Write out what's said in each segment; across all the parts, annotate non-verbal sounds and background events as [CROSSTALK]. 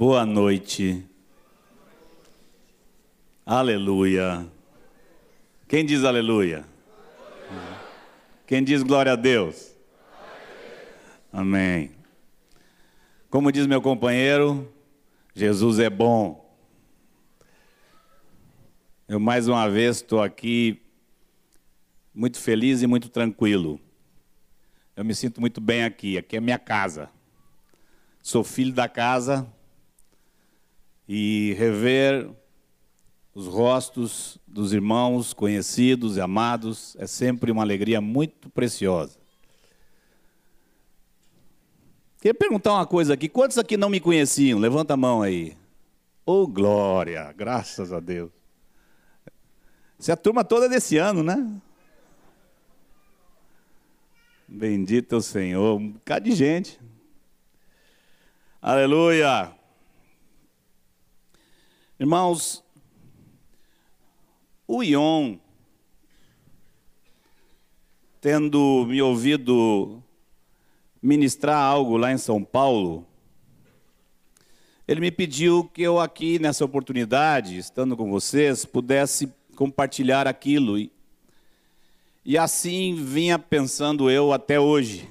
Boa noite. Aleluia. Quem diz aleluia? Quem diz glória a Deus? Amém. Como diz meu companheiro, Jesus é bom. Eu mais uma vez estou aqui muito feliz e muito tranquilo. Eu me sinto muito bem aqui, aqui é minha casa. Sou filho da casa e rever os rostos dos irmãos conhecidos e amados é sempre uma alegria muito preciosa. Queria perguntar uma coisa aqui: quantos aqui não me conheciam? Levanta a mão aí. Oh, glória, graças a Deus. Essa é a turma toda desse ano, né? Bendito é o Senhor, um bocado de gente. Aleluia. Irmãos, o Ion, tendo me ouvido ministrar algo lá em São Paulo, ele me pediu que eu aqui nessa oportunidade, estando com vocês, pudesse compartilhar aquilo. E, e assim vinha pensando eu até hoje.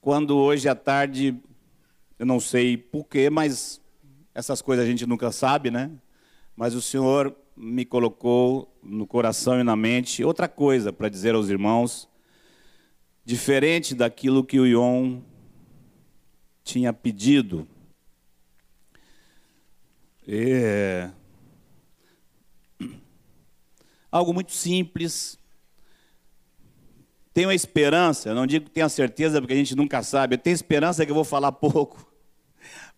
Quando hoje à tarde, eu não sei porquê, mas essas coisas a gente nunca sabe, né? Mas o Senhor me colocou no coração e na mente outra coisa para dizer aos irmãos, diferente daquilo que o Ion tinha pedido. É... [CLEARS THROAT] Algo muito simples. Tenho a esperança, não digo que tenha certeza, porque a gente nunca sabe, eu tenho esperança que eu vou falar pouco.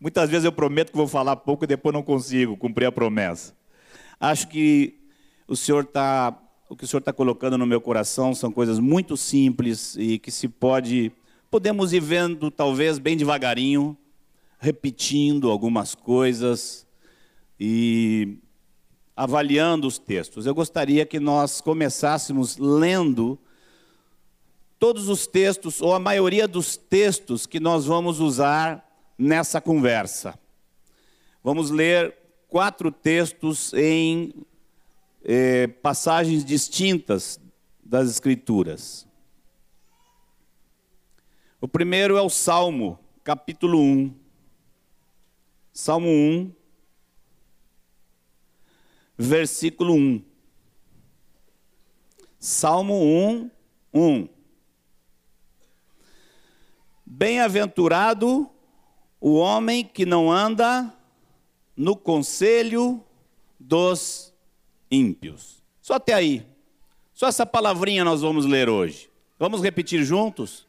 Muitas vezes eu prometo que vou falar pouco e depois não consigo cumprir a promessa. Acho que o Senhor está, o que o Senhor está colocando no meu coração são coisas muito simples e que se pode, podemos ir vendo talvez bem devagarinho, repetindo algumas coisas e avaliando os textos. Eu gostaria que nós começássemos lendo todos os textos, ou a maioria dos textos que nós vamos usar nessa conversa. Vamos ler quatro textos em eh, passagens distintas das Escrituras. O primeiro é o Salmo, capítulo 1. Salmo 1, versículo 1. Salmo 1, 1. Bem-aventurado o homem que não anda no conselho dos ímpios. Só até aí. Só essa palavrinha nós vamos ler hoje. Vamos repetir juntos?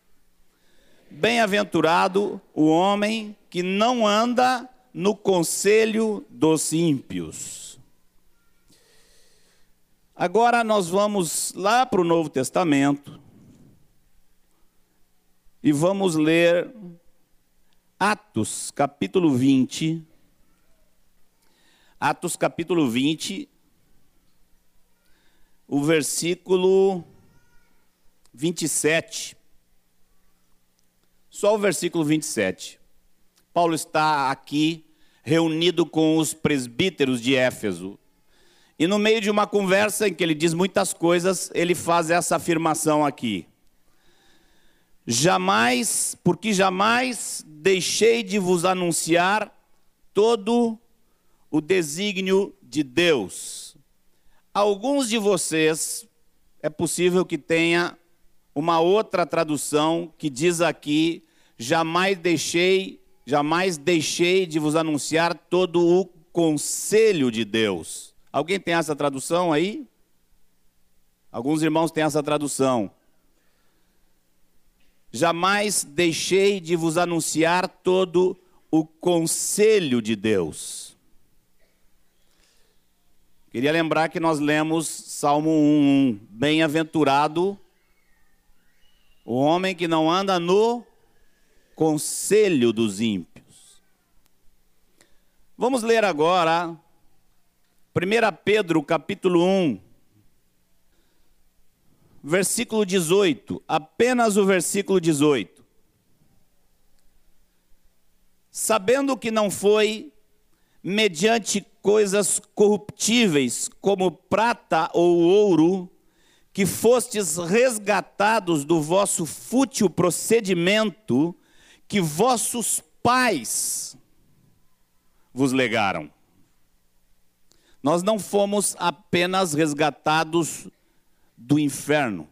Bem-aventurado o homem que não anda no conselho dos ímpios. Agora nós vamos lá para o Novo Testamento e vamos ler Atos, capítulo 20, Atos capítulo 20, o versículo 27. Só o versículo 27. Paulo está aqui reunido com os presbíteros de Éfeso. E no meio de uma conversa em que ele diz muitas coisas, ele faz essa afirmação aqui. Jamais, porque jamais deixei de vos anunciar todo o desígnio de Deus. Alguns de vocês, é possível que tenha uma outra tradução que diz aqui: jamais deixei, jamais deixei de vos anunciar todo o conselho de Deus. Alguém tem essa tradução aí? Alguns irmãos têm essa tradução. Jamais deixei de vos anunciar todo o conselho de Deus. Queria lembrar que nós lemos Salmo 1:1, bem-aventurado o homem que não anda no conselho dos ímpios. Vamos ler agora 1 Pedro capítulo 1, versículo 18, apenas o versículo 18. sabendo que não foi mediante coisas corruptíveis, como prata ou ouro, que fostes resgatados do vosso fútil procedimento que vossos pais vos legaram. Nós não fomos apenas resgatados do inferno.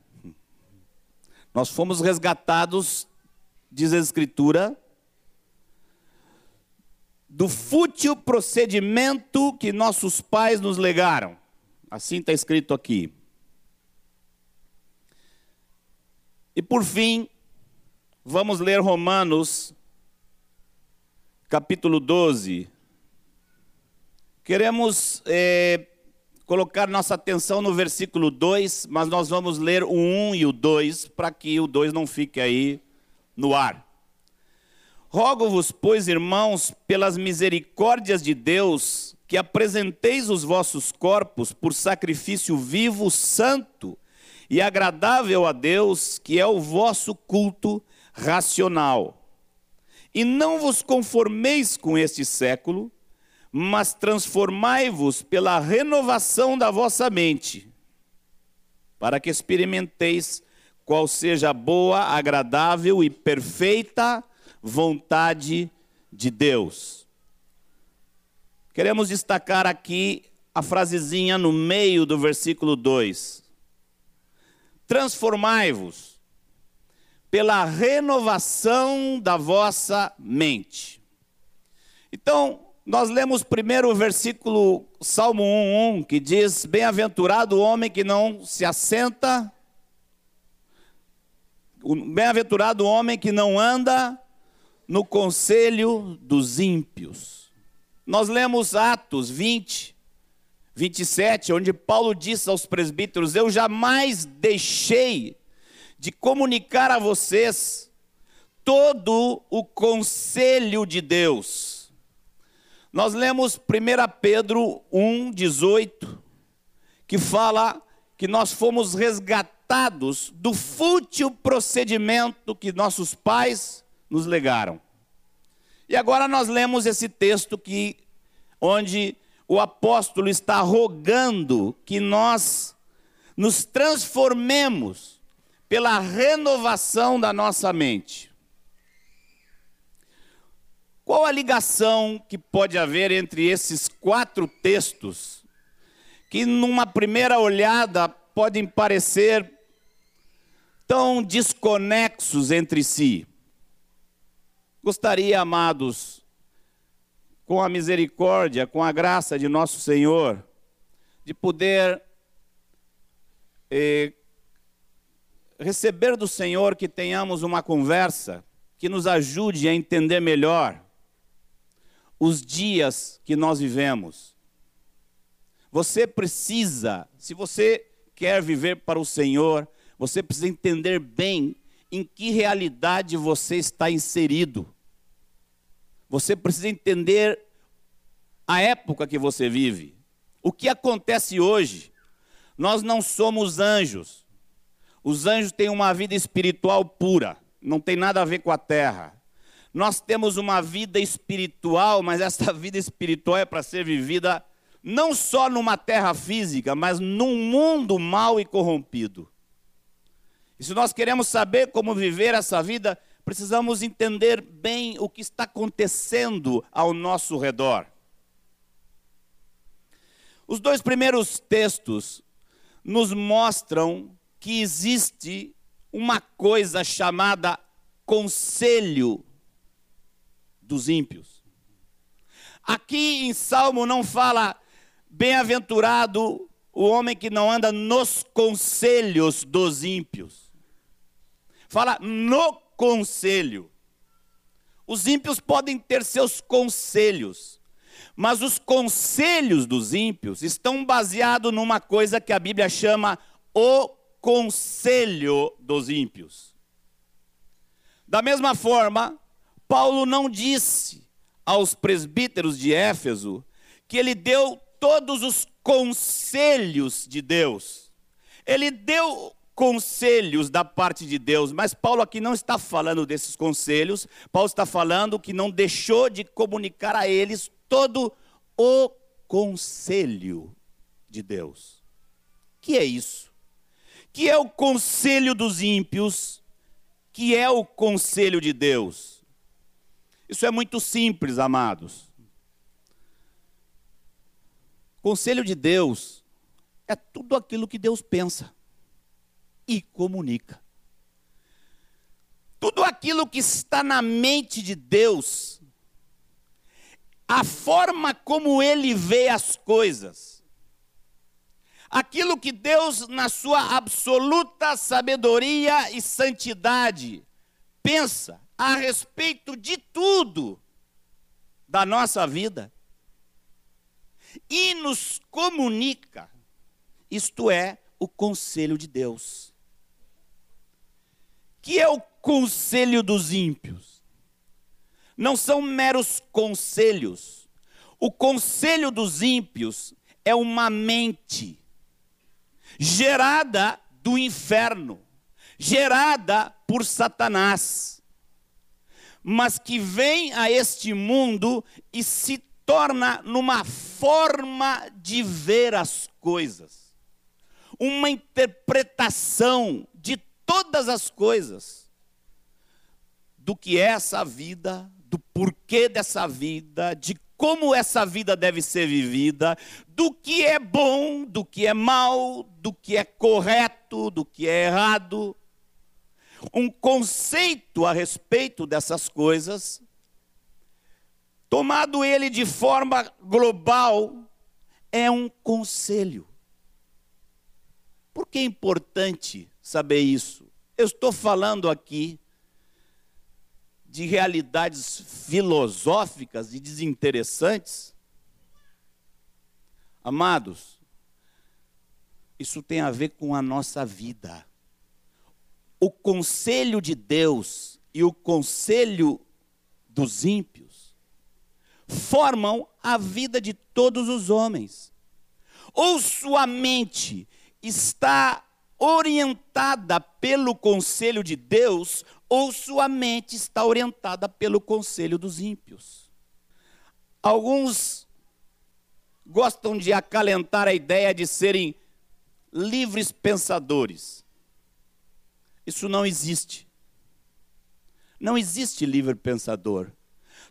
Nós fomos resgatados, diz a Escritura, do fútil procedimento que nossos pais nos legaram. Assim está escrito aqui. E por fim, vamos ler Romanos, capítulo 12. Queremos é, colocar nossa atenção no versículo 2, mas nós vamos ler o 1 e o 2, para que o 2 não fique aí no ar. Rogo-vos, pois, irmãos, pelas misericórdias de Deus, que apresenteis os vossos corpos por sacrifício vivo, santo e agradável a Deus, que é o vosso culto racional. E não vos conformeis com este século, mas transformai-vos pela renovação da vossa mente, para que experimenteis qual seja a boa, agradável e perfeita vontade de Deus. Queremos destacar aqui a frasezinha no meio do versículo 2. Transformai-vos pela renovação da vossa mente. Então, nós lemos primeiro o versículo Salmo 1:1, que diz: Bem-aventurado o homem que não se assenta, bem-aventurado o homem que não anda no conselho dos ímpios. Nós lemos Atos 20, 27, onde Paulo disse aos presbíteros: Eu jamais deixei de comunicar a vocês todo o conselho de Deus. Nós lemos 1 Pedro 1, 18, que fala que nós fomos resgatados do fútil procedimento que nossos pais nos legaram. E agora nós lemos esse texto que onde o apóstolo está rogando que nós nos transformemos pela renovação da nossa mente. Qual a ligação que pode haver entre esses quatro textos, que numa primeira olhada podem parecer tão desconexos entre si? Gostaria, amados, com a misericórdia, com a graça de nosso Senhor, de poder eh, receber do Senhor que tenhamos uma conversa que nos ajude a entender melhor os dias que nós vivemos. Você precisa, se você quer viver para o Senhor, você precisa entender bem em que realidade você está inserido. Você precisa entender a época que você vive. O que acontece hoje? Nós não somos anjos. Os anjos têm uma vida espiritual pura, não tem nada a ver com a terra. Nós temos uma vida espiritual, mas essa [LAUGHS] vida espiritual é para ser vivida não só numa terra física, mas num mundo mau e corrompido. E se nós queremos saber como viver essa vida, precisamos entender bem o que está acontecendo ao nosso redor. Os dois primeiros textos nos mostram que existe uma coisa chamada conselho dos ímpios. Aqui em Salmo não fala bem-aventurado o homem que não anda nos conselhos dos ímpios. Fala no conselho. Os ímpios podem ter seus conselhos, mas os conselhos dos ímpios estão baseados numa coisa que a Bíblia chama o conselho dos ímpios. Da mesma forma, Paulo não disse aos presbíteros de Éfeso que ele deu todos os conselhos de Deus. Ele deu conselhos da parte de Deus, mas Paulo aqui não está falando desses conselhos, Paulo está falando que não deixou de comunicar a eles todo o conselho de Deus. Que é isso? Que é o conselho dos ímpios, que é o conselho de Deus. Isso é muito simples, amados. Conselho de Deus é tudo aquilo que Deus pensa e comunica. Tudo aquilo que está na mente de Deus, a forma como ele vê as coisas, aquilo que Deus, na sua absoluta sabedoria e santidade, pensa a respeito de tudo da nossa vida e nos comunica, isto é, o conselho de Deus. Que é o conselho dos ímpios? Não são meros conselhos. O conselho dos ímpios é uma mente gerada do inferno, gerada por Satanás, mas que vem a este mundo e se torna numa forma de ver as coisas, uma interpretação de todas as coisas, do que é essa vida, do porquê dessa vida, de como essa vida deve ser vivida, do que é bom, do que é mal, do que é correto, do que é errado. Um conceito a respeito dessas coisas tomado ele de forma global, é um conselho. Por que é importante saber isso? Eu estou falando aqui de realidades filosóficas e desinteressantes. Amados, isso tem a ver com a nossa vida. O conselho de Deus e o conselho dos ímpios formam a vida de todos os homens. Ou sua mente está orientada pelo conselho de Deus, ou sua mente está orientada pelo conselho dos ímpios. Alguns gostam de acalentar a ideia de serem livres pensadores. Isso não existe. Não existe livre pensador.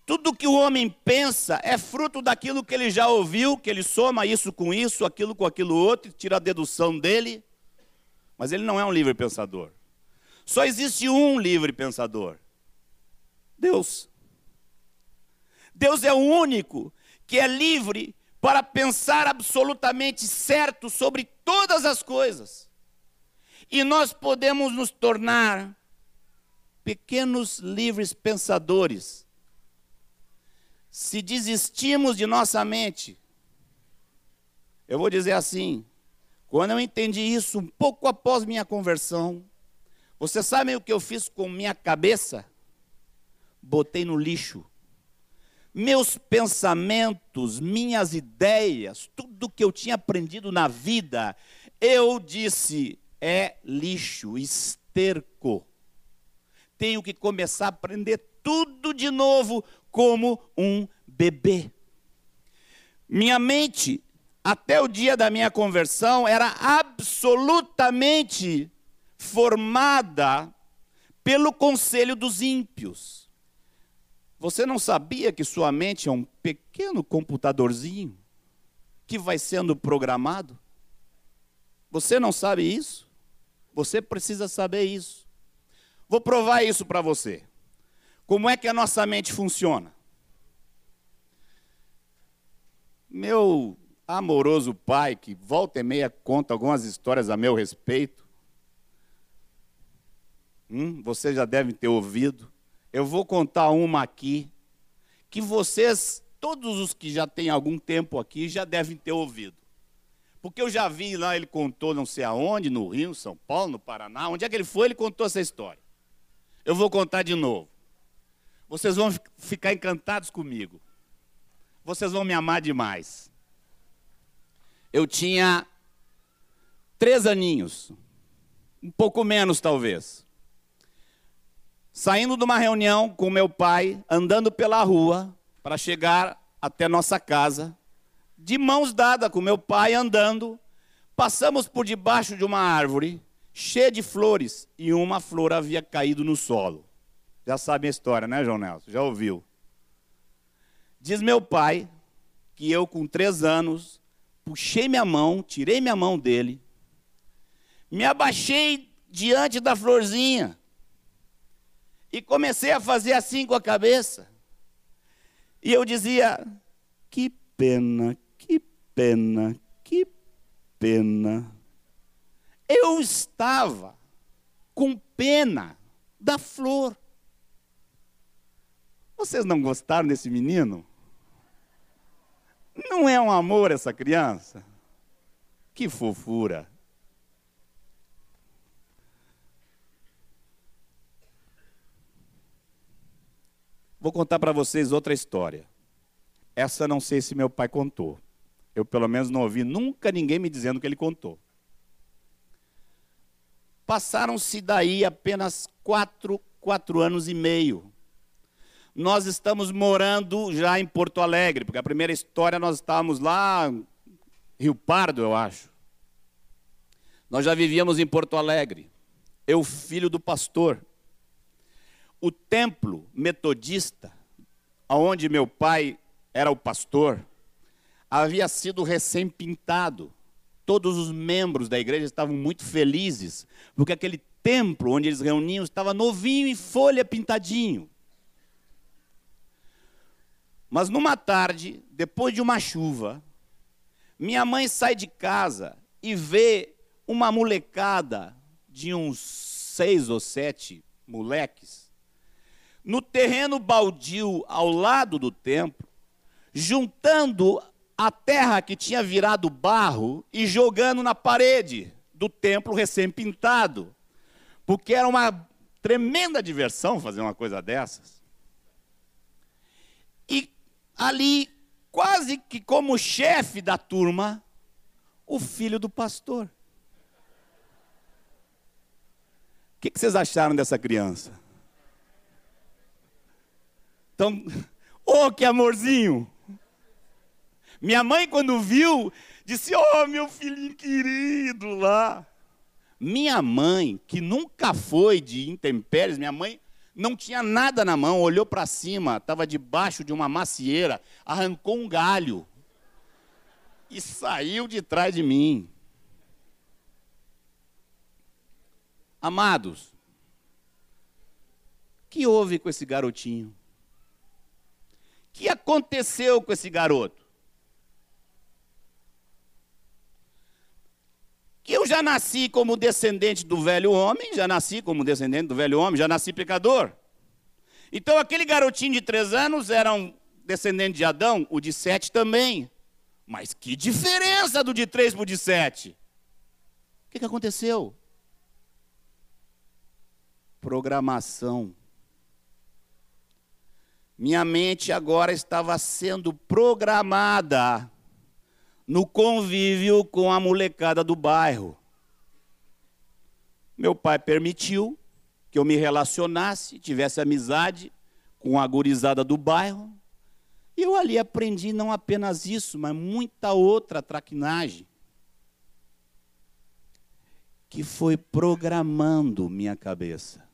Tudo que o homem pensa é fruto daquilo que ele já ouviu, que ele soma isso com isso, aquilo com aquilo outro, tira a dedução dele. Mas ele não é um livre pensador. Só existe um livre pensador: Deus. Deus é o único que é livre para pensar absolutamente certo sobre todas as coisas. E nós podemos nos tornar pequenos livres pensadores se desistimos de nossa mente, eu vou dizer assim, quando eu entendi isso um pouco após minha conversão, você sabe o que eu fiz com minha cabeça? Botei no lixo. Meus pensamentos, minhas ideias, tudo que eu tinha aprendido na vida, eu disse, é lixo, esterco. Tenho que começar a aprender tudo de novo, como um bebê. Minha mente, até o dia da minha conversão, era absolutamente formada pelo conselho dos ímpios. Você não sabia que sua mente é um pequeno computadorzinho que vai sendo programado? Você não sabe isso? Você precisa saber isso. Vou provar isso para você. Como é que a nossa mente funciona? Meu amoroso pai, que volta e meia conta algumas histórias a meu respeito, hum, vocês já devem ter ouvido. Eu vou contar uma aqui, que vocês, todos os que já têm algum tempo aqui, já devem ter ouvido. Porque eu já vi lá, ele contou não sei aonde, no Rio, São Paulo, no Paraná, onde é que ele foi, ele contou essa história. Eu vou contar de novo. Vocês vão ficar encantados comigo. Vocês vão me amar demais. Eu tinha três aninhos. um pouco menos talvez. Saindo de uma reunião com meu pai, andando pela rua para chegar até nossa casa, de mãos dadas com meu pai andando, passamos por debaixo de uma árvore cheia de flores e uma flor havia caído no solo. Já sabe a história, né, João Nelson? Já ouviu? Diz meu pai que eu, com três anos, puxei minha mão, tirei minha mão dele, me abaixei diante da florzinha e comecei a fazer assim com a cabeça. E eu dizia: que pena, pena, que pena. Eu estava com pena da flor. Vocês não gostaram desse menino? Não é um amor essa criança? Que fofura. Vou contar para vocês outra história. Essa não sei se meu pai contou. Eu, pelo menos, não ouvi nunca ninguém me dizendo que ele contou. Passaram-se daí apenas quatro, quatro anos e meio nós estamos morando já em Porto Alegre, porque a primeira história nós estávamos lá, Rio Pardo, eu acho. Nós já vivíamos em Porto Alegre. Eu, filho do pastor. O templo metodista, onde meu pai era o pastor, havia sido recém-pintado. Todos os membros da igreja estavam muito felizes, porque aquele templo onde eles reuniam estava novinho em folha pintadinho. Mas numa tarde, depois de uma chuva, minha mãe sai de casa e vê uma molecada de uns seis ou sete moleques no terreno baldio ao lado do templo, juntando a terra que tinha virado barro e jogando na parede do templo recém-pintado, porque era uma tremenda diversão fazer uma coisa dessas. E ali, quase que como chefe da turma, o filho do pastor. O que, vocês acharam dessa criança? Então, oh, [LAUGHS] que amorzinho! Minha mãe, quando viu, disse: Oh, meu filhinho querido lá. Minha mãe, que nunca foi de intempéries, minha mãe não tinha nada na mão, olhou para cima, estava debaixo de uma macieira, arrancou um galho e saiu de trás de mim. Amados, que houve com esse garotinho? Que aconteceu com esse garoto? Que eu já nasci como descendente do velho homem, já nasci como descendente do velho homem, já nasci pecador. Então aquele garotinho de três anos era um descendente de Adão, o de sete também. Mas que diferença do de três para o de sete? O que, que aconteceu? Programação. Minha mente agora estava sendo programada no convívio com a molecada do bairro. Meu pai permitiu que eu me relacionasse, tivesse amizade com a gurizada do bairro. E eu ali aprendi não apenas isso, mas muita outra traquinagem que foi programando minha cabeça.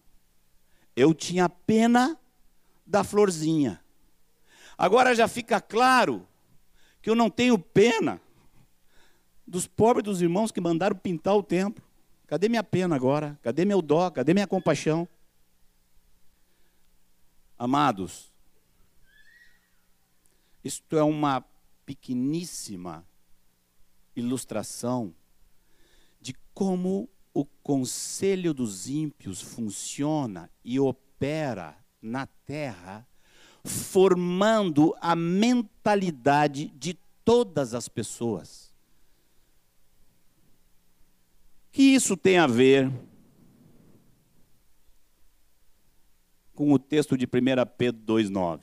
Eu tinha pena da florzinha. Agora já fica claro que eu não tenho pena dos pobres dos irmãos que mandaram pintar o templo. Cadê minha pena agora? Cadê meu dó? Cadê minha compaixão? Amados, isto é uma pequeníssima ilustração de como o conselho dos ímpios funciona e opera na terra formando a mentalidade de todas as pessoas. Que isso tem a ver com o texto de 1 Pedro 2,9?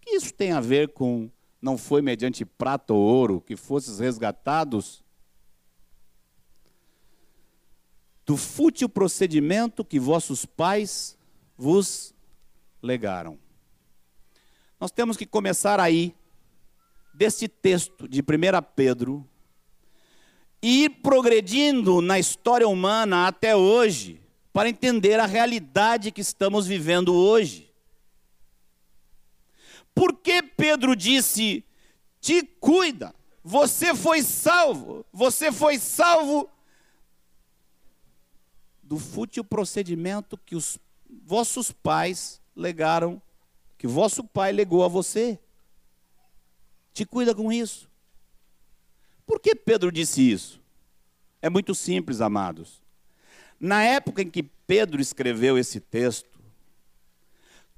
Que isso tem a ver com não foi mediante prata ou ouro que fosses resgatados do fútil procedimento que vossos pais vos legaram. Nós temos que começar aí, deste texto de 1 Pedro, e ir progredindo na história humana até hoje, para entender a realidade que estamos vivendo hoje. Por que Pedro disse: te cuida, você foi salvo, você foi salvo do fútil procedimento que os vossos pais legaram, que vosso pai legou a você. Te cuida com isso. Por que Pedro disse isso? É muito simples, amados. Na época em que Pedro escreveu esse texto,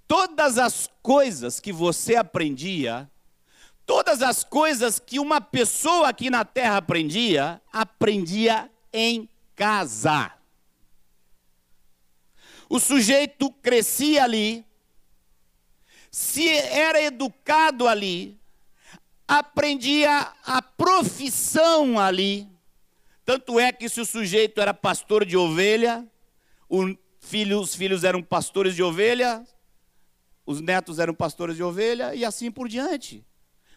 todas as coisas que você aprendia, todas as coisas que uma pessoa aqui na terra aprendia, aprendia em casa. O sujeito crescia ali, se era educado ali, aprendia a profissão ali. Tanto é que se o sujeito era pastor de ovelha, filho, os filhos eram pastores de ovelha, os netos eram pastores de ovelha e assim por diante.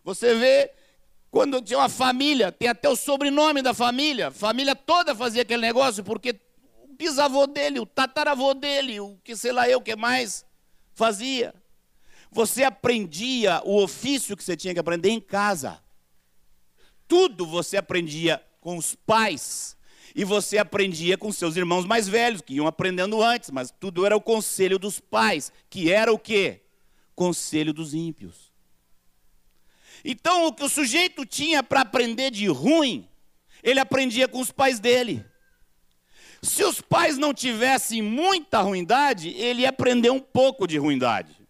Você vê quando tinha uma família, tem até o sobrenome da família, família toda fazia aquele negócio, porque bisavô dele, o tataravô dele, o que sei lá eu, o que mais fazia. Você aprendia o ofício que você tinha que aprender em casa. Tudo você aprendia com os pais. E você aprendia com seus irmãos mais velhos, que iam aprendendo antes, mas tudo era o conselho dos pais, que era o quê? Conselho dos ímpios. Então, o que o sujeito tinha para aprender de ruim, ele aprendia com os pais dele. Se os pais não tivessem muita ruindade, ele ia aprender um pouco de ruindade.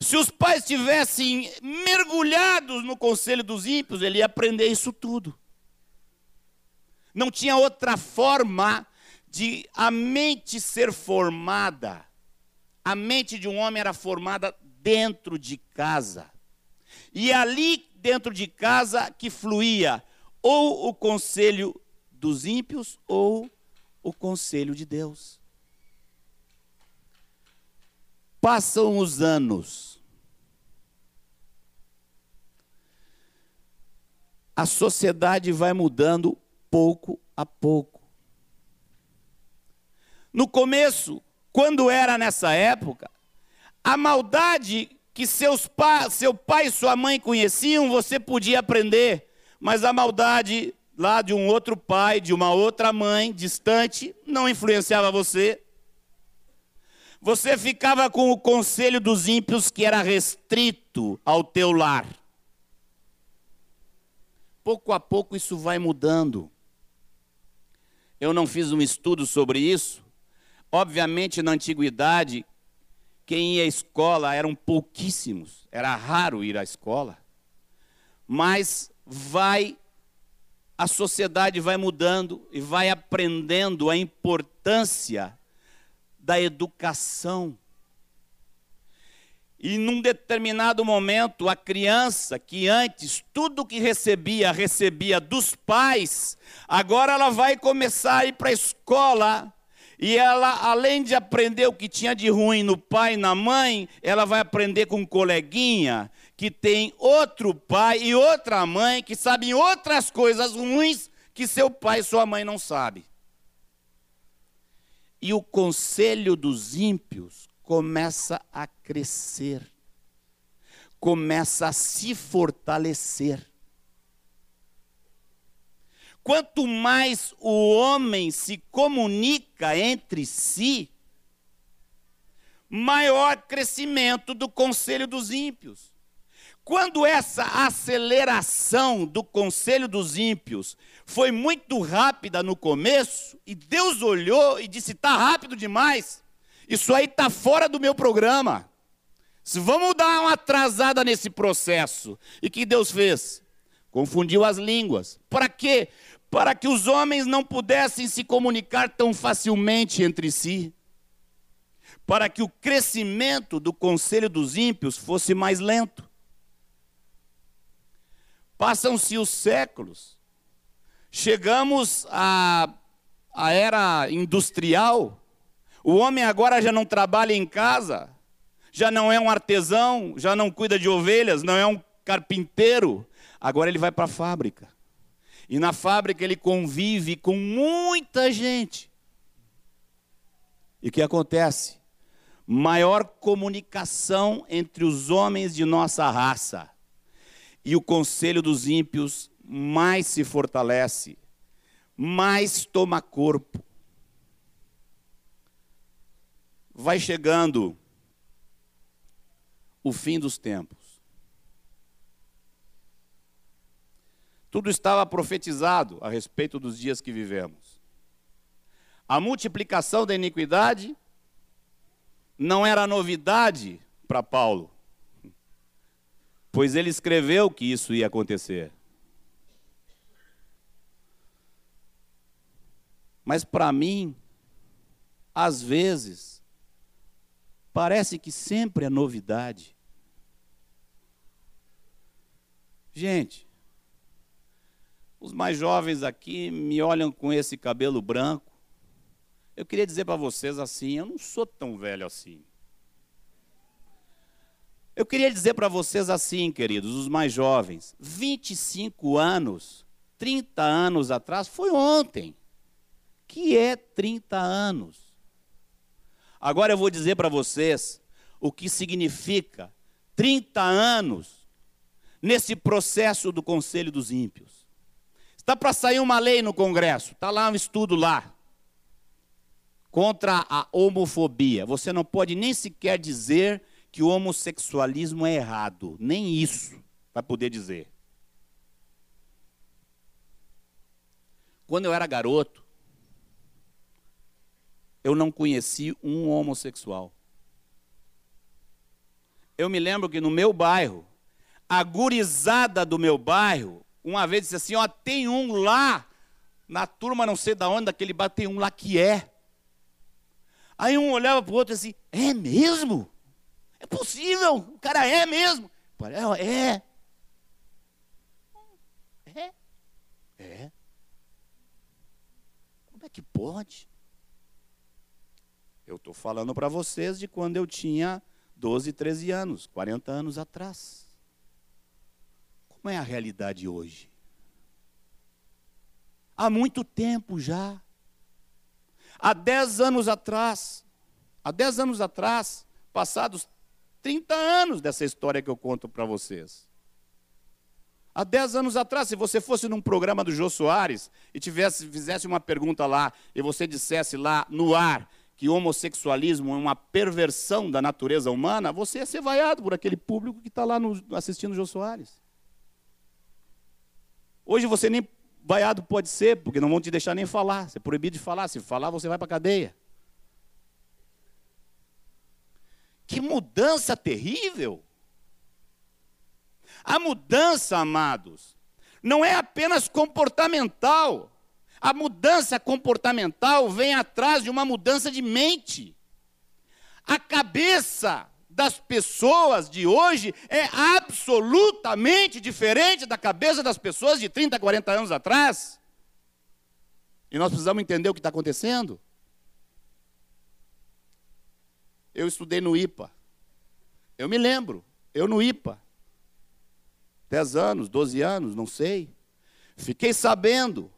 Se os pais tivessem mergulhados no conselho dos ímpios, ele ia aprender isso tudo. Não tinha outra forma de a mente ser formada. A mente de um homem era formada dentro de casa. E ali dentro de casa que fluía ou o conselho dos ímpios ou o conselho de Deus. Passam os anos. A sociedade vai mudando pouco a pouco. No começo, quando era nessa época, a maldade que seus pa seu pai e sua mãe conheciam, você podia aprender, mas a maldade lá de um outro pai, de uma outra mãe distante, não influenciava você. Você ficava com o conselho dos ímpios que era restrito ao teu lar. Pouco a pouco isso vai mudando. Eu não fiz um estudo sobre isso. Obviamente, na antiguidade, quem ia à escola eram pouquíssimos, era raro ir à escola. Mas vai a sociedade vai mudando e vai aprendendo a importância da educação. E num determinado momento, a criança que antes tudo que recebia, recebia dos pais, agora ela vai começar a ir para a escola. E ela, além de aprender o que tinha de ruim no pai e na mãe, ela vai aprender com um coleguinha, que tem outro pai e outra mãe que sabem outras coisas ruins que seu pai e sua mãe não sabem. E o conselho dos ímpios começa a crescer, começa a se fortalecer. Quanto mais o homem se comunica entre si, maior crescimento do conselho dos ímpios. Quando essa aceleração do conselho dos ímpios foi muito rápida no começo, e Deus olhou e disse: está rápido demais, isso aí está fora do meu programa. Vamos dar uma atrasada nesse processo. E que Deus fez? Confundiu as línguas. Para quê? Para que os homens não pudessem se comunicar tão facilmente entre si. Para que o crescimento do conselho dos ímpios fosse mais lento. Passam-se os séculos. Chegamos a, a era industrial, o homem agora já não trabalha em casa, já não é um artesão, já não cuida de ovelhas, não é um carpinteiro, agora ele vai para a fábrica. E na fábrica ele convive com muita gente. E o que acontece? Maior comunicação entre os homens de nossa raça. E o conselho dos ímpios mais se fortalece, mais toma corpo. vai chegando o fim dos tempos. Tudo estava profetizado a respeito dos dias que vivemos. A multiplicação da iniquidade não era novidade para Paulo, pois ele escreveu que isso ia acontecer. Mas para mim, às vezes, Parece que sempre é novidade. Gente, os mais jovens aqui me olham com esse cabelo branco. Eu queria dizer para vocês assim: eu não sou tão velho assim. Eu queria dizer para vocês assim, queridos, os mais jovens: 25 anos, 30 anos atrás, foi ontem. Que é 30 anos? Agora eu vou dizer para vocês o que significa 30 anos nesse processo do Conselho dos Ímpios. Está para sair uma lei no Congresso, está lá um estudo lá, contra a homofobia. Você não pode nem sequer dizer que o homossexualismo é errado, nem isso vai poder dizer. Quando eu era garoto, eu não conheci um homossexual. Eu me lembro que no meu bairro, a gurizada do meu bairro, uma vez disse assim: Ó, tem um lá, na turma não sei da onde, daquele bar, tem um lá que é. Aí um olhava para o outro assim: É mesmo? É possível? O cara é mesmo? É. É. É. Como é que pode? Eu estou falando para vocês de quando eu tinha 12, 13 anos, 40 anos atrás. Como é a realidade hoje? Há muito tempo já. Há 10 anos atrás, há 10 anos atrás, passados 30 anos dessa história que eu conto para vocês. Há 10 anos atrás, se você fosse num programa do Jô Soares e tivesse, fizesse uma pergunta lá e você dissesse lá no ar que homossexualismo é uma perversão da natureza humana, você ia ser vaiado por aquele público que está lá no, assistindo o Jô Soares. Hoje você nem vaiado pode ser, porque não vão te deixar nem falar. Você é proibido de falar. Se falar, você vai para a cadeia. Que mudança terrível! A mudança, amados, não é apenas comportamental. A mudança comportamental vem atrás de uma mudança de mente. A cabeça das pessoas de hoje é absolutamente diferente da cabeça das pessoas de 30, 40 anos atrás. E nós precisamos entender o que está acontecendo. Eu estudei no IPA. Eu me lembro, eu no IPA. 10 anos, 12 anos, não sei. Fiquei sabendo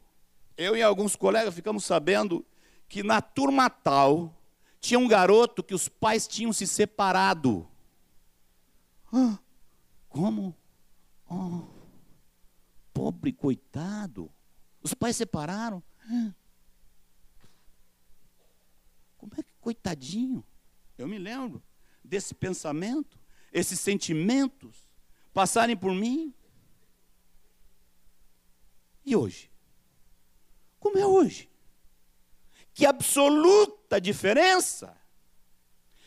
eu e alguns colegas ficamos sabendo que na turma tal tinha um garoto que os pais tinham se separado. Como? Oh, pobre coitado. Os pais separaram. Como é que coitadinho? Eu me lembro desse pensamento, esses sentimentos passarem por mim. E hoje? como é hoje. Que absoluta diferença.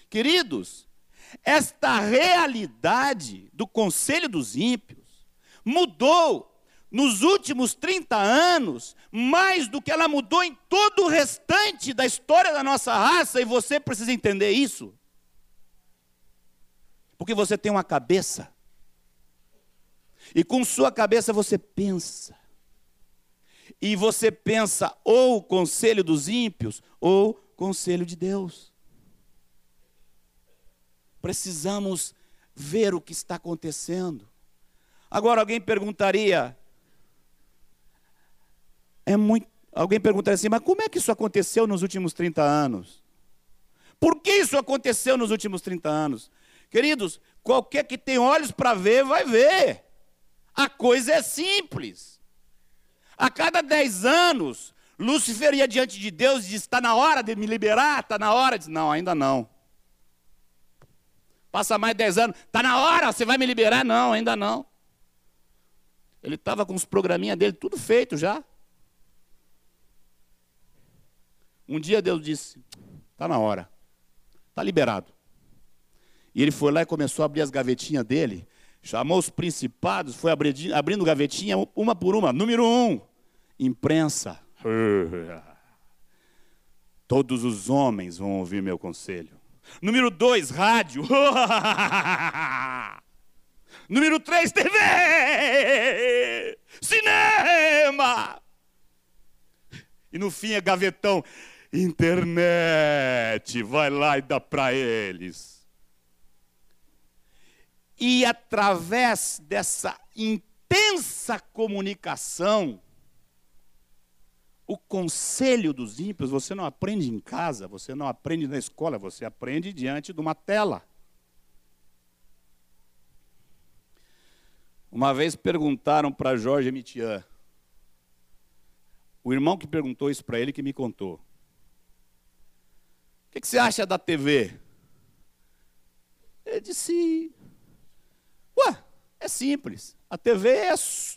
Queridos, esta realidade do conselho dos ímpios mudou nos últimos 30 anos mais do que ela mudou em todo o restante da história da nossa raça, e você precisa entender isso. Porque você tem uma cabeça, e com sua cabeça você pensa, e você pensa ou conselho dos ímpios ou conselho de Deus. Precisamos ver o que está acontecendo. Agora alguém perguntaria, é muito, alguém perguntaria assim, mas como é que isso aconteceu nos últimos 30 anos? Por que isso aconteceu nos últimos 30 anos? Queridos, qualquer que tem olhos para ver, vai ver. A coisa é simples. A cada 10 anos, Lúcifer ia diante de Deus e disse: Está na hora de me liberar? Está na hora? Diz: Não, ainda não. Passa mais 10 anos, está na hora, você vai me liberar? Não, ainda não. Ele estava com os programinhas dele tudo feito já. Um dia Deus disse: Está na hora, está liberado. E ele foi lá e começou a abrir as gavetinhas dele, chamou os principados, foi abrindo, abrindo gavetinha uma por uma. Número um, imprensa. [LAUGHS] Todos os homens vão ouvir meu conselho. Número dois, rádio. [LAUGHS] Número três, TV. Cinema. E no fim é gavetão. Internet. Vai lá e dá para eles. E através dessa intensa comunicação, o conselho dos ímpios você não aprende em casa, você não aprende na escola, você aprende diante de uma tela. Uma vez perguntaram para Jorge Mitian, o irmão que perguntou isso para ele que me contou. O que, que, você acha da TV? Ele disse: Ué, é simples. A TV é,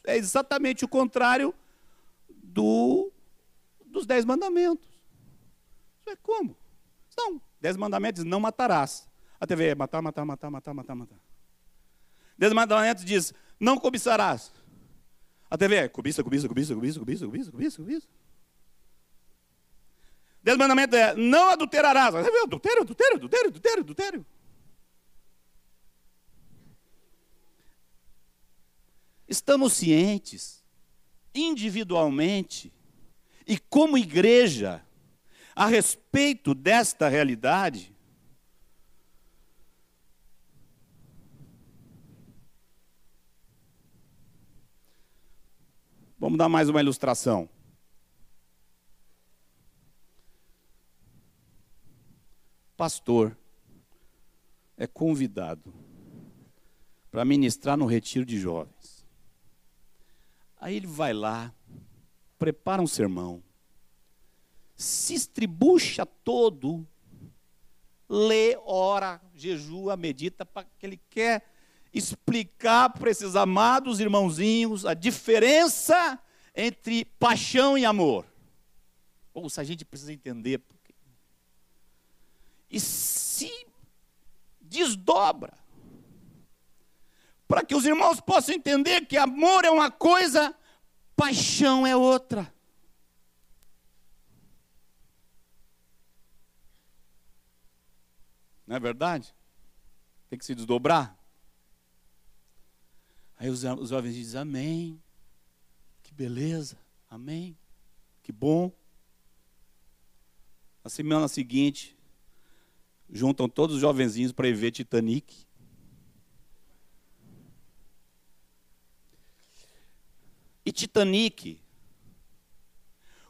é exatamente o contrário do dos dez mandamentos. É como? Não, dez mandamentos não matarás. A TV é matar, matar, matar, matar, matar, matar. Dez mandamentos diz, não cobiçarás. A TV é cobiça, cobiça, cobiça, cobiça, cobiça, cobiça, cobiça, cobiça. Dez mandamentos é, não adulterarás. TV é adultério, adultério, adultério, adultério, adultério. Estamos cientes, individualmente, e como igreja, a respeito desta realidade, Vamos dar mais uma ilustração. Pastor é convidado para ministrar no retiro de jovens. Aí ele vai lá, prepara um sermão, se estribucha todo, lê, ora, jejua, medita, para que ele quer explicar para esses amados irmãozinhos a diferença entre paixão e amor. Ou se a gente precisa entender. E se desdobra. Para que os irmãos possam entender que amor é uma coisa paixão é outra. Não é verdade? Tem que se desdobrar. Aí os, os jovens dizem: Amém. Que beleza. Amém. Que bom. Na semana seguinte, juntam todos os jovenzinhos para ir ver Titanic. E Titanic,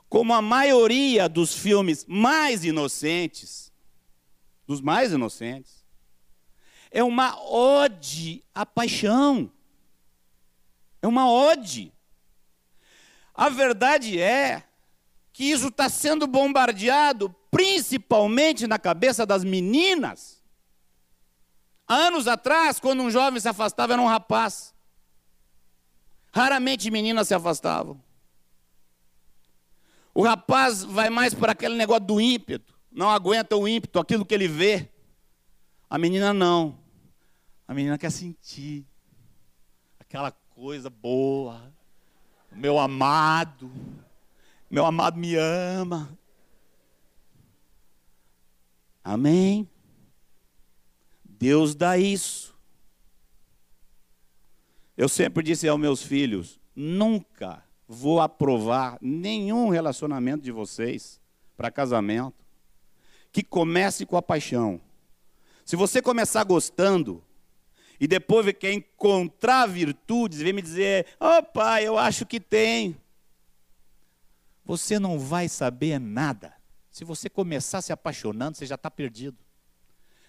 como a maioria dos filmes mais inocentes, dos mais inocentes, é uma ode à paixão. É uma ode. A verdade é que isso está sendo bombardeado principalmente na cabeça das meninas. Anos atrás, quando um jovem se afastava, era um rapaz. Raramente meninas se afastavam. O rapaz vai mais para aquele negócio do ímpeto, não aguenta o ímpeto, aquilo que ele vê. A menina não. A menina quer sentir aquela coisa boa. Meu amado, meu amado me ama. Amém? Deus dá isso. Eu sempre disse aos meus filhos: nunca vou aprovar nenhum relacionamento de vocês para casamento que comece com a paixão. Se você começar gostando e depois quer encontrar virtudes vem me dizer, ó oh, pai, eu acho que tem, você não vai saber nada. Se você começar se apaixonando, você já está perdido.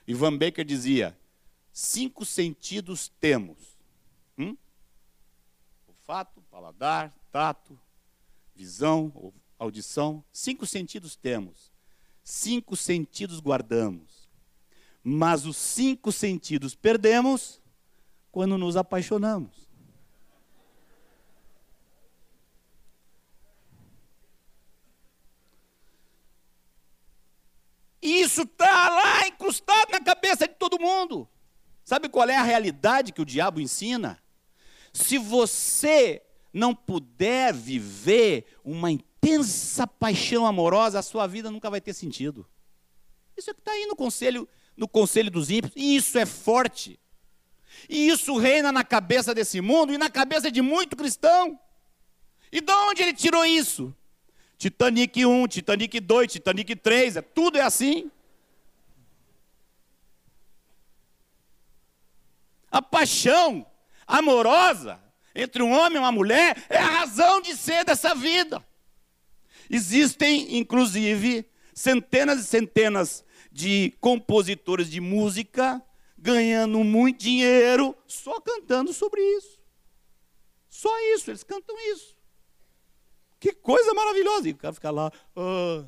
E Van Baker dizia: cinco sentidos temos: hum? olfato, paladar, tato, visão, audição. Cinco sentidos temos. Cinco sentidos guardamos. Mas os cinco sentidos perdemos quando nos apaixonamos. Isso está lá incrustado na cabeça de todo mundo. Sabe qual é a realidade que o diabo ensina? Se você não puder viver uma intensa paixão amorosa, a sua vida nunca vai ter sentido. Isso é que está aí no conselho, no conselho dos ímpios, e isso é forte. E isso reina na cabeça desse mundo e na cabeça de muito cristão. E de onde ele tirou isso? Titanic 1, Titanic 2, Titanic 3, é, tudo é assim. A paixão amorosa entre um homem e uma mulher é a razão de ser dessa vida. Existem, inclusive, centenas e centenas de compositores de música ganhando muito dinheiro só cantando sobre isso. Só isso, eles cantam isso. Que coisa maravilhosa! E o cara fica lá. Ah.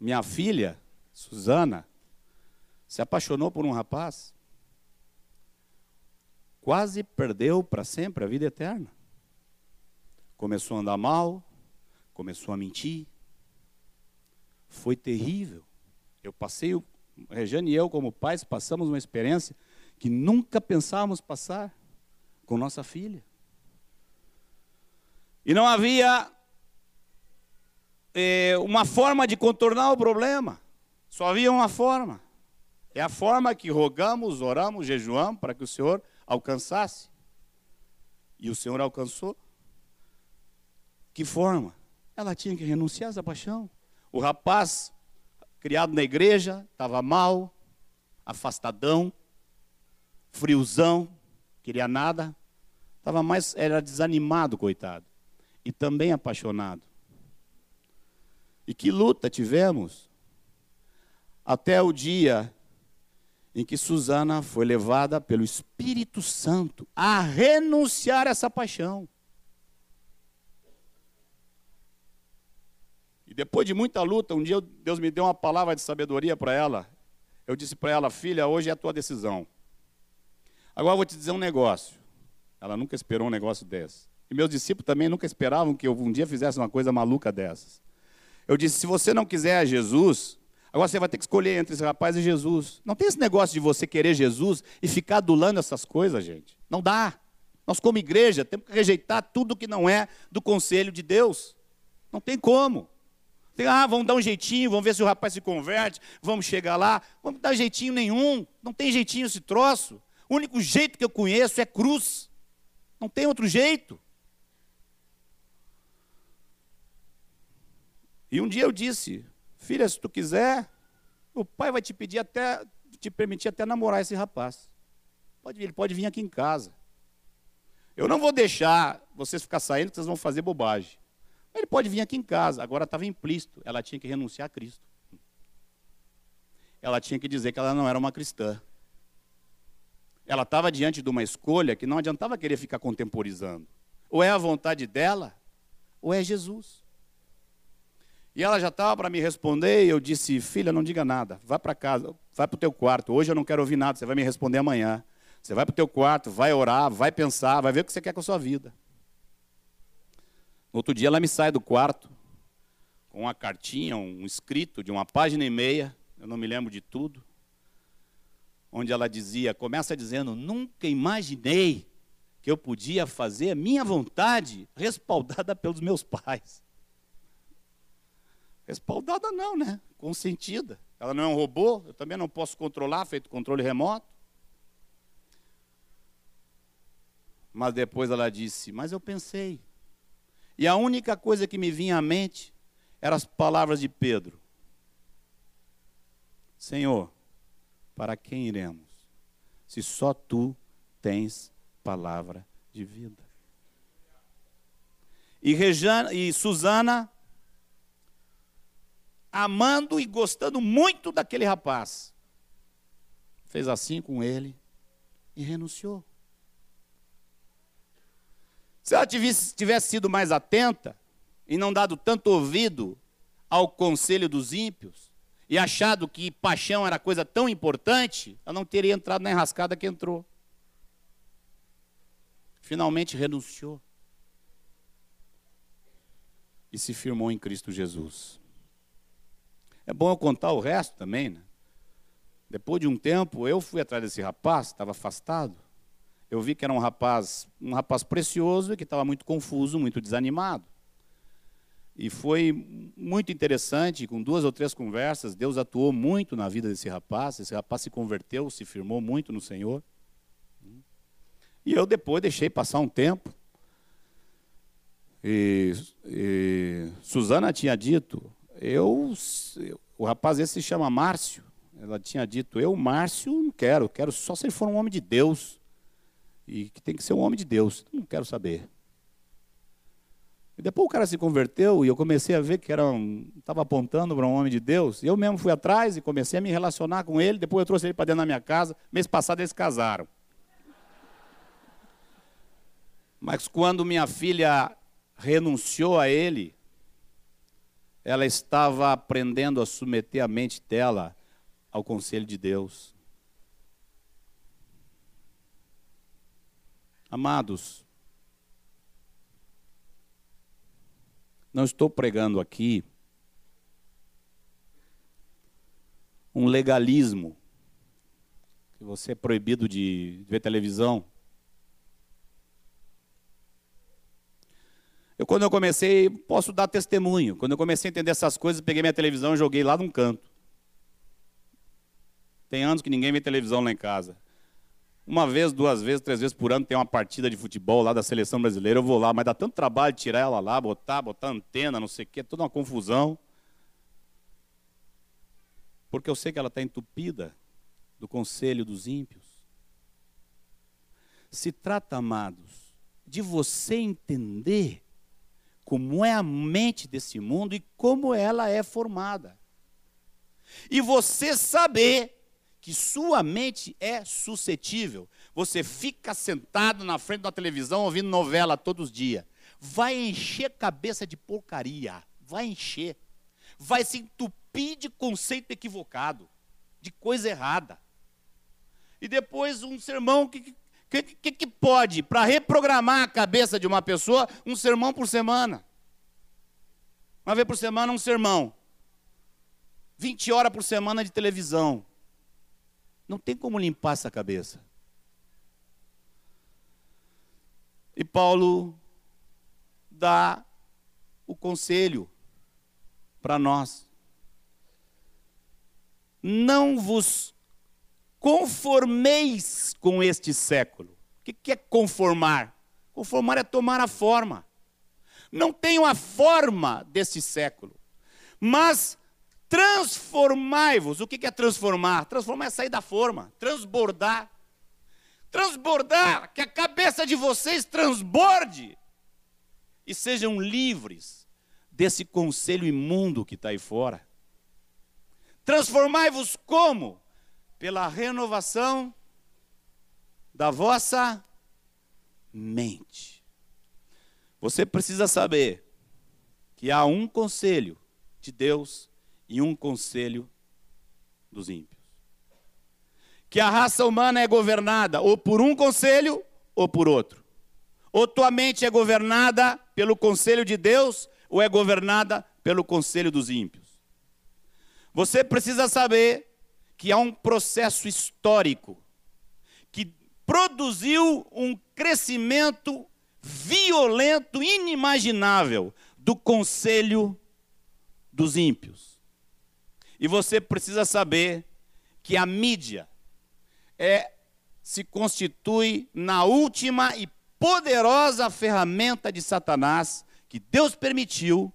Minha filha, Suzana, se apaixonou por um rapaz, quase perdeu para sempre a vida eterna. Começou a andar mal, começou a mentir. Foi terrível. Eu passei o Regiane e eu, como pais, passamos uma experiência que nunca pensávamos passar com nossa filha. E não havia é, uma forma de contornar o problema. Só havia uma forma. É a forma que rogamos, oramos, jejuamos para que o Senhor alcançasse. E o Senhor alcançou. Que forma? Ela tinha que renunciar a essa paixão. O rapaz criado na igreja, estava mal, afastadão, friozão, queria nada, estava mais, era desanimado, coitado, e também apaixonado. E que luta tivemos até o dia em que Susana foi levada pelo Espírito Santo a renunciar a essa paixão. E depois de muita luta, um dia Deus me deu uma palavra de sabedoria para ela. Eu disse para ela, filha, hoje é a tua decisão. Agora eu vou te dizer um negócio. Ela nunca esperou um negócio desse. E meus discípulos também nunca esperavam que eu um dia fizesse uma coisa maluca dessas. Eu disse: se você não quiser Jesus, agora você vai ter que escolher entre esse rapaz e Jesus. Não tem esse negócio de você querer Jesus e ficar adulando essas coisas, gente. Não dá. Nós, como igreja, temos que rejeitar tudo que não é do conselho de Deus. Não tem como. Ah, vamos dar um jeitinho, vamos ver se o rapaz se converte, vamos chegar lá. Vamos dar jeitinho nenhum, não tem jeitinho esse troço. O único jeito que eu conheço é cruz. Não tem outro jeito. E um dia eu disse, filha, se tu quiser, o pai vai te pedir até, te permitir até namorar esse rapaz. Pode, ele pode vir aqui em casa. Eu não vou deixar vocês ficar saindo, vocês vão fazer bobagem. Ele pode vir aqui em casa. Agora estava implícito. Ela tinha que renunciar a Cristo. Ela tinha que dizer que ela não era uma cristã. Ela estava diante de uma escolha que não adiantava querer ficar contemporizando. Ou é a vontade dela, ou é Jesus. E ela já estava para me responder, e eu disse: Filha, não diga nada, vá para casa, vai para o teu quarto. Hoje eu não quero ouvir nada, você vai me responder amanhã. Você vai para o teu quarto, vai orar, vai pensar, vai ver o que você quer com a sua vida. No outro dia ela me sai do quarto com uma cartinha, um escrito de uma página e meia, eu não me lembro de tudo, onde ela dizia, começa dizendo, nunca imaginei que eu podia fazer a minha vontade respaldada pelos meus pais. Respaldada não, né? Consentida. Ela não é um robô, eu também não posso controlar, feito controle remoto. Mas depois ela disse: Mas eu pensei. E a única coisa que me vinha à mente eram as palavras de Pedro: Senhor, para quem iremos? Se só tu tens palavra de vida. E, e Suzana, amando e gostando muito daquele rapaz, fez assim com ele e renunciou. Se ela tivesse, tivesse sido mais atenta e não dado tanto ouvido ao conselho dos ímpios, e achado que paixão era coisa tão importante, ela não teria entrado na enrascada que entrou. Finalmente renunciou e se firmou em Cristo Jesus. É bom eu contar o resto também, né? Depois de um tempo, eu fui atrás desse rapaz, estava afastado. Eu vi que era um rapaz, um rapaz precioso e que estava muito confuso, muito desanimado. E foi muito interessante, com duas ou três conversas, Deus atuou muito na vida desse rapaz. Esse rapaz se converteu, se firmou muito no Senhor. E eu depois deixei passar um tempo. E, e Suzana tinha dito, eu, o rapaz esse se chama Márcio. Ela tinha dito, eu, Márcio, não quero, quero só se ele for um homem de Deus. E que tem que ser um homem de Deus. Não quero saber. E depois o cara se converteu e eu comecei a ver que era um, estava apontando para um homem de Deus. E eu mesmo fui atrás e comecei a me relacionar com ele. Depois eu trouxe ele para dentro da minha casa. Mês passado eles casaram. Mas quando minha filha renunciou a ele, ela estava aprendendo a submeter a mente dela ao conselho de Deus. Amados, não estou pregando aqui um legalismo, que você é proibido de ver televisão. Eu, quando eu comecei, posso dar testemunho. Quando eu comecei a entender essas coisas, peguei minha televisão e joguei lá num canto. Tem anos que ninguém vê televisão lá em casa. Uma vez, duas vezes, três vezes por ano tem uma partida de futebol lá da seleção brasileira, eu vou lá, mas dá tanto trabalho tirar ela lá, botar, botar antena, não sei o quê, toda uma confusão. Porque eu sei que ela está entupida do conselho dos ímpios. Se trata, amados, de você entender como é a mente desse mundo e como ela é formada. E você saber que sua mente é suscetível. Você fica sentado na frente da televisão ouvindo novela todos os dias. Vai encher cabeça de porcaria. Vai encher. Vai se entupir de conceito equivocado, de coisa errada. E depois um sermão que, que, que, que pode, para reprogramar a cabeça de uma pessoa, um sermão por semana. Uma vez por semana, um sermão. 20 horas por semana de televisão. Não tem como limpar essa cabeça. E Paulo dá o conselho para nós. Não vos conformeis com este século. O que é conformar? Conformar é tomar a forma. Não tenham a forma desse século, mas transformai-vos. O que é transformar? Transformar é sair da forma, transbordar. Transbordar, que a cabeça de vocês transborde e sejam livres desse conselho imundo que está aí fora. Transformai-vos como? Pela renovação da vossa mente. Você precisa saber que há um conselho de Deus e um conselho dos ímpios. Que a raça humana é governada ou por um conselho ou por outro. Ou tua mente é governada pelo conselho de Deus ou é governada pelo conselho dos ímpios. Você precisa saber que há um processo histórico que produziu um crescimento violento, inimaginável do conselho dos ímpios. E você precisa saber que a mídia é se constitui na última e poderosa ferramenta de Satanás que Deus permitiu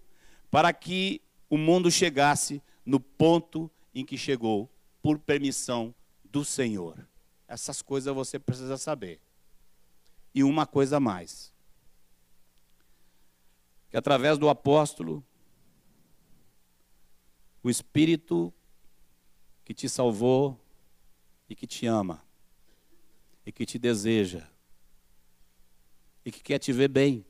para que o mundo chegasse no ponto em que chegou, por permissão do Senhor. Essas coisas você precisa saber. E uma coisa mais: que através do apóstolo, o Espírito que te salvou e que te ama, e que te deseja, e que quer te ver bem.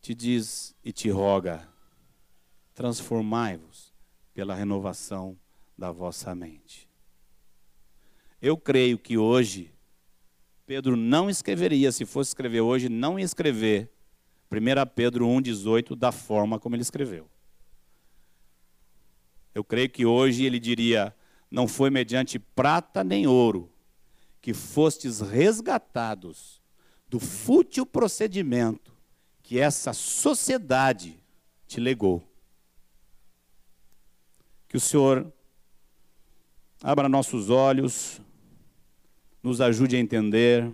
Te diz e te roga: transformai-vos pela renovação da vossa mente. Eu creio que hoje, Pedro não escreveria, se fosse escrever hoje, não ia escrever 1 Pedro 1,18 da forma como ele escreveu. Eu creio que hoje ele diria: não foi mediante prata nem ouro que fostes resgatados do fútil procedimento que essa sociedade te legou. Que o Senhor abra nossos olhos, nos ajude a entender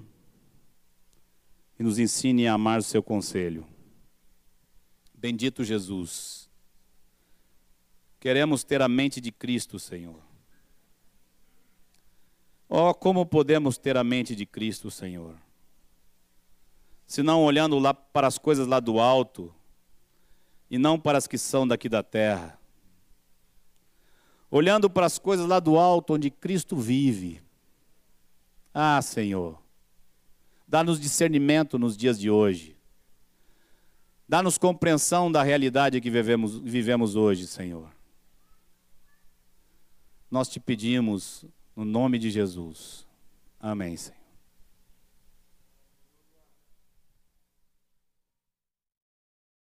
e nos ensine a amar o seu conselho. Bendito Jesus. Queremos ter a mente de Cristo, Senhor. Oh, como podemos ter a mente de Cristo, Senhor? Se não olhando lá para as coisas lá do alto e não para as que são daqui da terra. Olhando para as coisas lá do alto onde Cristo vive. Ah, Senhor, dá-nos discernimento nos dias de hoje. Dá-nos compreensão da realidade que vivemos, vivemos hoje, Senhor. Nós te pedimos no nome de Jesus. Amém, Senhor.